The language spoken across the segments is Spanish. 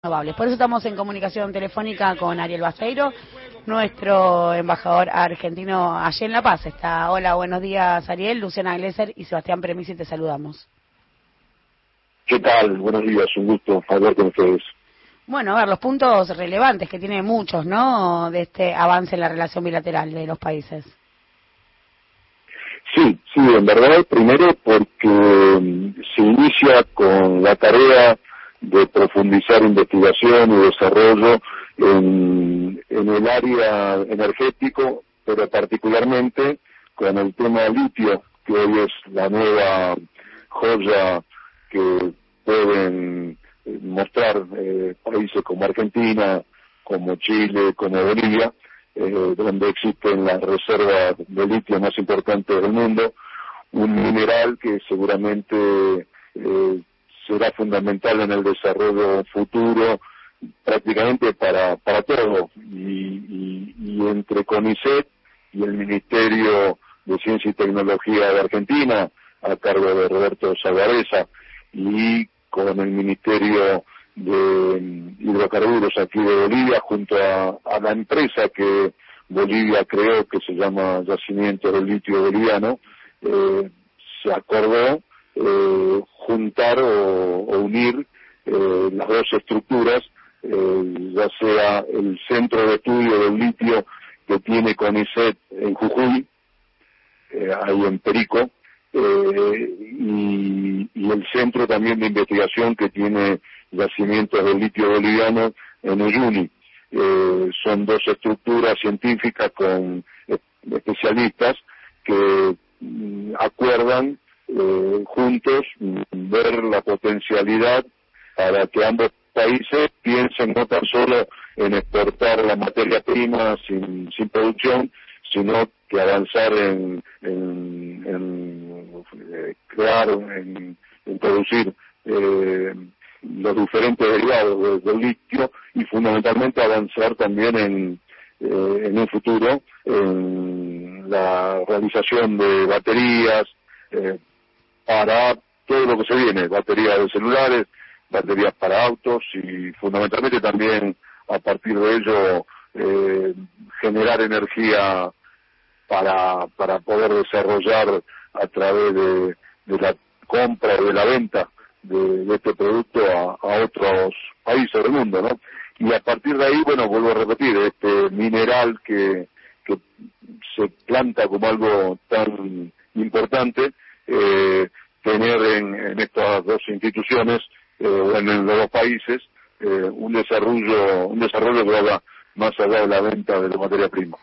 renovables. Por eso estamos en comunicación telefónica con Ariel Baseiro, nuestro embajador argentino allí en La Paz. Está, hola, buenos días Ariel, Luciana Glesser y Sebastián Premisi, te saludamos. ¿Qué tal? Buenos días, un gusto hablar con ustedes. Bueno, a ver, los puntos relevantes que tiene muchos, ¿no?, de este avance en la relación bilateral de los países. Sí, sí, en verdad, primero porque se inicia con la tarea de profundizar investigación y desarrollo en, el área energético, pero particularmente con el tema litio, que hoy es la nueva joya que pueden eh, mostrar eh, países como Argentina, como Chile, como Bolivia, eh, donde existen las reservas de litio más importantes del mundo, un mineral que seguramente eh, será fundamental en el desarrollo futuro prácticamente para, para todo. Y, y, entre CONICET y el Ministerio de Ciencia y Tecnología de Argentina, a cargo de Roberto Salvareza, y con el Ministerio de Hidrocarburos aquí de Bolivia, junto a, a la empresa que Bolivia creó, que se llama Yacimiento del Litio Boliviano, eh, se acordó eh, juntar o, unir eh, las dos estructuras, eh, ya sea el centro de estudio del litio que tiene CONICET en Jujuy, ahí en Perico, y, y, el centro también de investigación que tiene yacimientos del litio boliviano en Uyuni. son dos estructuras científicas con especialistas que mm, acuerdan eh, juntos ver la potencialidad para que ambos países piensen no tan solo en exportar la materia prima sin, sin producción, sino que avanzar en, en, eh, crear, en, producir eh, los diferentes derivados del litio y fundamentalmente avanzar también en, eh, en un futuro en la realización de baterías, eh, para todo lo que se viene, baterías de celulares, baterías para autos y fundamentalmente también a partir de ello eh, generar energía para, para poder desarrollar a través de, la compra o de la venta de, este producto a, otros países del mundo, ¿no? Y a partir de ahí, bueno, vuelvo a repetir, este mineral que, que se planta como algo tan importante, eh, tener en, estas dos instituciones eh, o en, los dos países eh, un desarrollo un desarrollo que vaya más allá de la venta de la materia prima.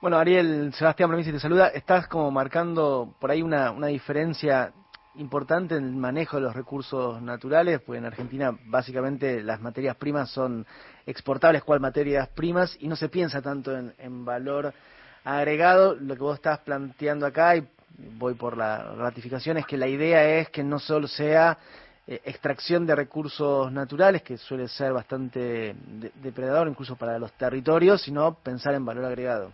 Bueno, Ariel, Sebastián Premisi te saluda. Estás como marcando por ahí una, una diferencia importante en el manejo de los recursos naturales, pues en Argentina básicamente las materias primas son exportables cual materias primas y no se piensa tanto en, en valor agregado. Lo que vos estás planteando acá y voy por la ratificación, es que la idea es que no solo sea eh, extracción de recursos naturales, que suele ser bastante depredador incluso para los territorios, sino pensar en valor agregado.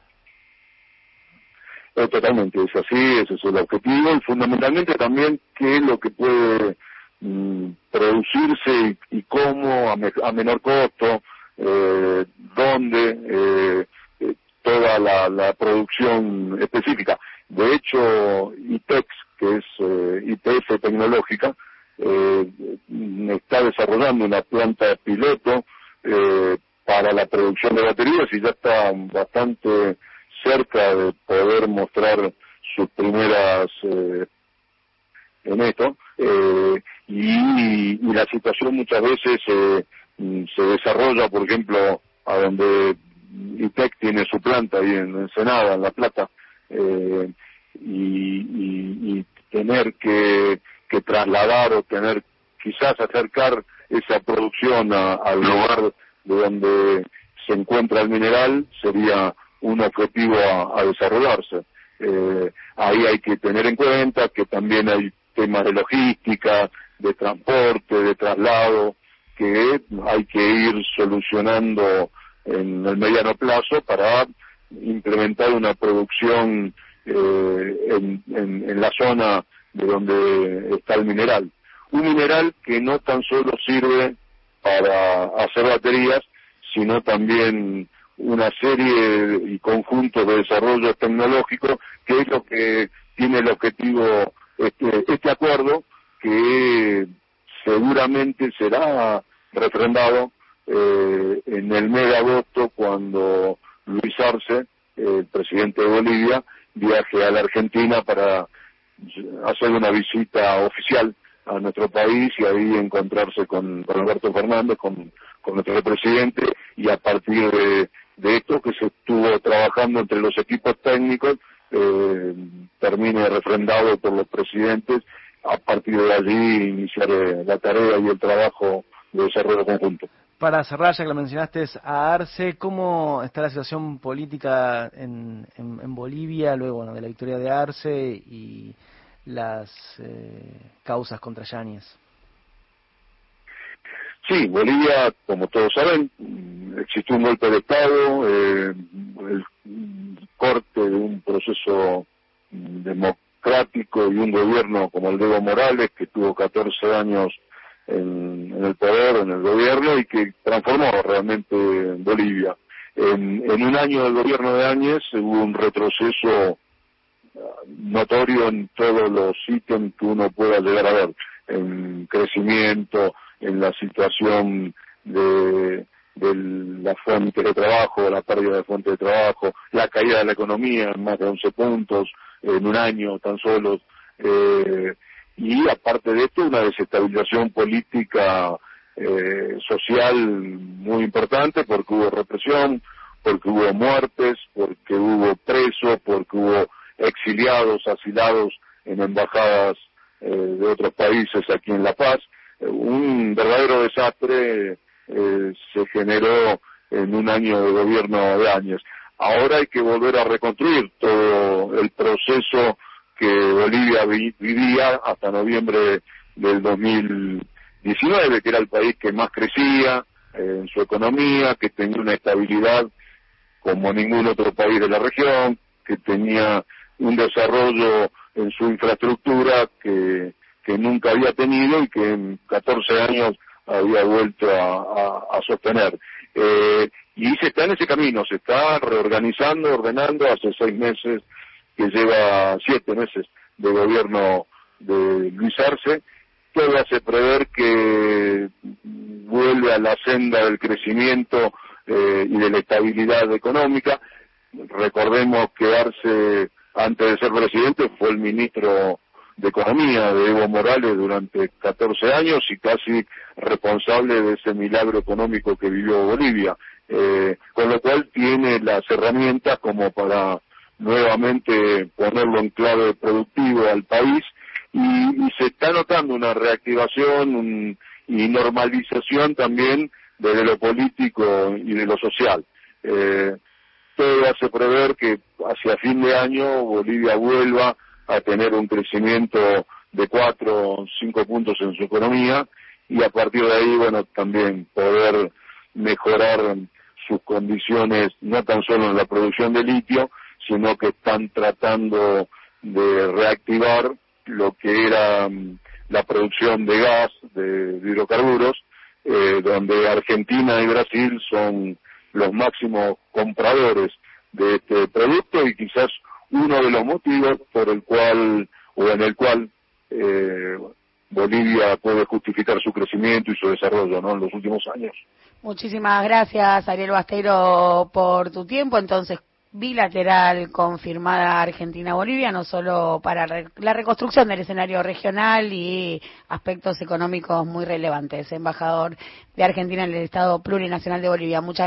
Eh, totalmente, es así, ese es el objetivo y fundamentalmente también qué es lo que puede mm, producirse y, cómo a, menor costo, eh, dónde, eh, toda la producción específica. De hecho, ITEX, que es eh, IPF tecnológica, eh, está desarrollando una planta piloto eh, para la producción de baterías y ya está bastante cerca de poder mostrar sus primeras eh, en esto. Eh, y, y, la situación muchas veces se desarrolla por ejemplo a donde ITEC tiene su planta ahí en Ensenada en La Plata eh, y, y, tener que, que, trasladar o tener quizás acercar esa producción al lugar de donde se encuentra el mineral sería un objetivo a, desarrollarse. Eh, ahí hay que tener en cuenta que también hay temas de logística, de transporte, de traslado, que hay que ir solucionando en el mediano plazo para implementar una producción eh, en, en, la zona de donde está el mineral. Un mineral que no tan solo sirve para hacer baterías, sino también una serie y conjuntos de desarrollo tecnológico, que es lo que tiene el objetivo este, este acuerdo, que seguramente será refrendado eh, en el mes de agosto cuando Luis Arce, el presidente de Bolivia, viaje a la Argentina para hacer una visita oficial a nuestro país y ahí encontrarse con, Alberto Fernández, con, nuestro presidente, y a partir de, esto que se estuvo trabajando entre los equipos técnicos, eh, termine refrendado por los presidentes, a partir de allí iniciar eh, la tarea y el trabajo de desarrollo conjunto. Para cerrar, ya que lo mencionaste, a Arce, ¿cómo está la situación política en, en, Bolivia luego de la victoria de Arce y las eh, causas contra Yáñez? Sí, Bolivia, como todos saben, existió un golpe de Estado, eh, el corte de un proceso democrático y un gobierno como el de Evo Morales, que tuvo 14 años en, el poder, en el gobierno, y que transformó realmente Bolivia. En, en un año del gobierno de Áñez hubo un retroceso notorio en todos los ítems que uno pueda llegar a ver, en crecimiento, en la situación de, la fuente de trabajo, la pérdida de fuente de trabajo, la caída de la economía en más de 11 puntos en un año tan solo, eh, y aparte de esto una desestabilización política eh, social muy importante porque hubo represión, porque hubo muertes, porque hubo presos, porque hubo exiliados, asilados en embajadas eh, de otros países aquí en La Paz. Eh, un verdadero desastre eh, se generó en un año de gobierno de años. Ahora hay que volver a reconstruir todo el proceso que Bolivia vivía hasta noviembre del 2019, que era el país que más crecía en su economía, que tenía una estabilidad como ningún otro país de la región, que tenía un desarrollo en su infraestructura que, que nunca había tenido y que en 14 años había vuelto a, sostener. Eh, y se está en ese camino, se está reorganizando, ordenando, hace seis meses que lleva siete meses de gobierno de Luis Arce, todo hace prever que vuelve a la senda del crecimiento eh, y de la estabilidad económica. Recordemos que Arce antes de ser presidente, fue el ministro de Economía de Evo Morales durante 14 años y casi responsable de ese milagro económico que vivió Bolivia. Eh, con lo cual tiene las herramientas como para nuevamente ponerlo en clave productivo al país y, se está notando una reactivación y normalización también desde lo político y de lo social. Eh, todo hace prever que hacia fin de año Bolivia vuelva a tener un crecimiento de cuatro o cinco puntos en su economía y a partir de ahí, bueno, también poder mejorar sus condiciones, no tan solo en la producción de litio, sino que están tratando de reactivar lo que era mm, la producción de gas, de, hidrocarburos, eh, donde Argentina y Brasil son los máximos compradores de este producto y quizás uno de los motivos por el cual o en el cual eh, Bolivia puede justificar su crecimiento y su desarrollo ¿no? en los últimos años. Muchísimas gracias, Ariel Bastero, por tu tiempo. Entonces, bilateral confirmada Argentina-Bolivia, no solo para la reconstrucción del escenario regional y aspectos económicos muy relevantes. Embajador de Argentina en el Estado Plurinacional de Bolivia. Muchas